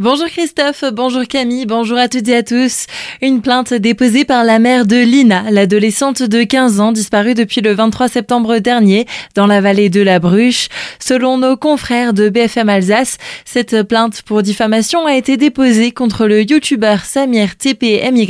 Bonjour Christophe, bonjour Camille, bonjour à toutes et à tous. Une plainte déposée par la mère de Lina, l'adolescente de 15 ans disparue depuis le 23 septembre dernier dans la vallée de la Bruche. Selon nos confrères de BFM Alsace, cette plainte pour diffamation a été déposée contre le youtubeur Samir TPMY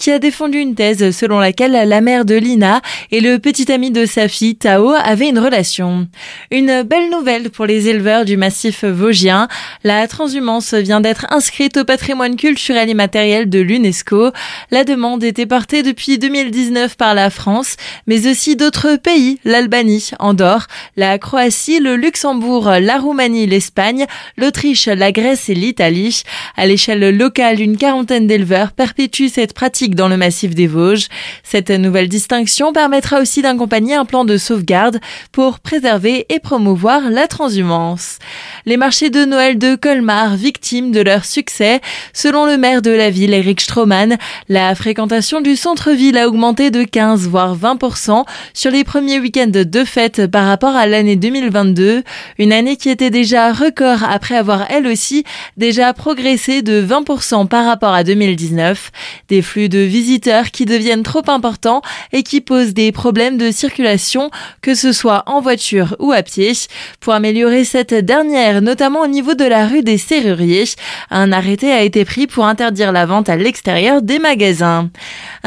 qui a défendu une thèse selon laquelle la mère de Lina et le petit ami de sa fille Tao avaient une relation. Une belle nouvelle pour les éleveurs du massif vosgien. La transhumance vient d'être inscrite au patrimoine culturel et matériel de l'UNESCO. La demande était portée depuis 2019 par la France, mais aussi d'autres pays, l'Albanie, Andorre, la Croatie, le Luxembourg, la Roumanie, l'Espagne, l'Autriche, la Grèce et l'Italie. À l'échelle locale, une quarantaine d'éleveurs perpétuent cette pratique dans le massif des Vosges. Cette nouvelle distinction permettra aussi d'accompagner un plan de sauvegarde pour préserver et promouvoir la transhumance. Les marchés de Noël de Colmar, victimes de leur succès. Selon le maire de la ville, Eric Stroman, la fréquentation du centre-ville a augmenté de 15 voire 20% sur les premiers week-ends de fête par rapport à l'année 2022, une année qui était déjà record après avoir elle aussi déjà progressé de 20% par rapport à 2019. Des flux de visiteurs qui deviennent trop importants et qui posent des problèmes de circulation, que ce soit en voiture ou à pied. Pour améliorer cette dernière, notamment au niveau de la rue des Serruriers, un arrêté a été pris pour interdire la vente à l'extérieur des magasins.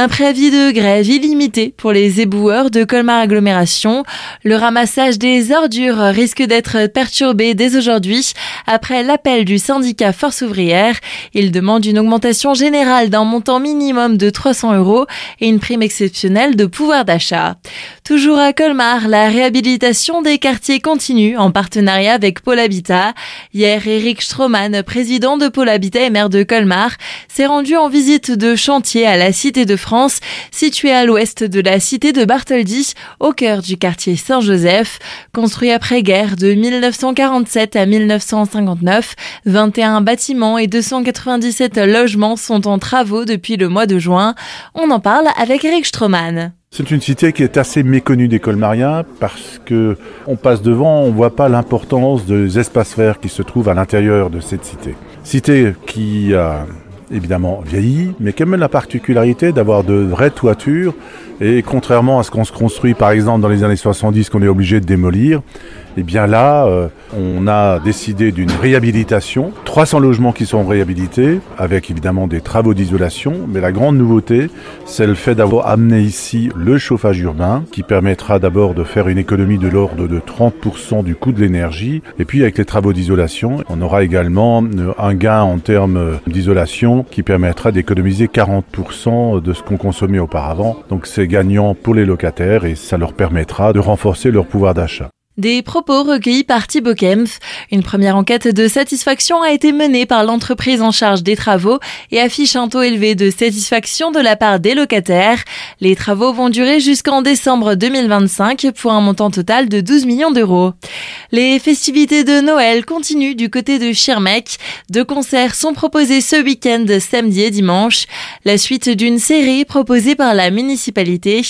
Un préavis de grève illimité pour les éboueurs de Colmar Agglomération. Le ramassage des ordures risque d'être perturbé dès aujourd'hui après l'appel du syndicat Force ouvrière. Il demande une augmentation générale d'un montant minimum de 300 euros et une prime exceptionnelle de pouvoir d'achat. Toujours à Colmar, la réhabilitation des quartiers continue en partenariat avec Pôle Habitat. Hier, Eric Stroman, président de Pôle Habitat et maire de Colmar, s'est rendu en visite de chantier à la Cité de France, située à l'ouest de la cité de Bartholdi, au cœur du quartier Saint-Joseph. Construit après-guerre de 1947 à 1959, 21 bâtiments et 297 logements sont en travaux depuis le mois de juin. On en parle avec Eric Stroman. C'est une cité qui est assez méconnue des Colmariens parce que on passe devant, on voit pas l'importance des espaces verts qui se trouvent à l'intérieur de cette cité. Cité qui a évidemment vieilli, mais qui a même la particularité d'avoir de vraies toitures. Et contrairement à ce qu'on se construit par exemple dans les années 70 qu'on est obligé de démolir, et eh bien là, euh, on a décidé d'une réhabilitation. 300 logements qui sont réhabilités, avec évidemment des travaux d'isolation. Mais la grande nouveauté, c'est le fait d'avoir amené ici le chauffage urbain, qui permettra d'abord de faire une économie de l'ordre de 30% du coût de l'énergie. Et puis avec les travaux d'isolation, on aura également euh, un gain en termes d'isolation qui permettra d'économiser 40% de ce qu'on consommait auparavant. Donc c'est gagnant pour les locataires et ça leur permettra de renforcer leur pouvoir d'achat. Des propos recueillis par Thibaut Kempf. Une première enquête de satisfaction a été menée par l'entreprise en charge des travaux et affiche un taux élevé de satisfaction de la part des locataires. Les travaux vont durer jusqu'en décembre 2025 pour un montant total de 12 millions d'euros. Les festivités de Noël continuent du côté de Schirmeck. Deux concerts sont proposés ce week-end, samedi et dimanche. La suite d'une série proposée par la municipalité.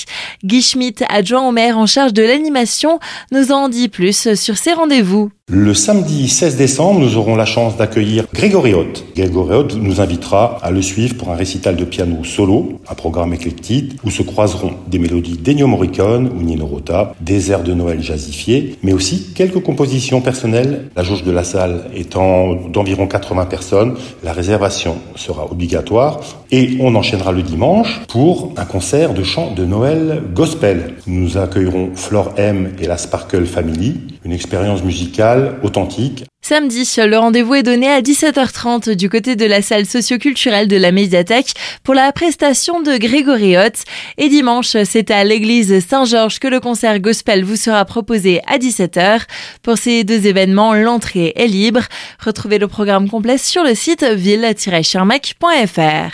Guy Schmidt, adjoint au maire en charge de l'animation, nous en dit plus sur ces rendez-vous. Le samedi 16 décembre, nous aurons la chance d'accueillir Grégory Hoth. Grégory Hoth nous invitera à le suivre pour un récital de piano solo, un programme éclectique où se croiseront des mélodies d'Ennio Morricone ou Nino Rota, des airs de Noël jazzifiés, mais aussi quelques compositions personnelles. La jauge de la salle étant d'environ 80 personnes, la réservation sera obligatoire et on enchaînera le dimanche pour un concert de chant de Noël gospel. Nous accueillerons Flore M et la Sparkle Family, une expérience musicale authentique. Samedi, le rendez-vous est donné à 17h30 du côté de la salle socioculturelle de la médiathèque pour la prestation de Grégory Hotz. Et dimanche, c'est à l'église Saint-Georges que le concert gospel vous sera proposé à 17h. Pour ces deux événements, l'entrée est libre. Retrouvez le programme complet sur le site ville-charmac.fr.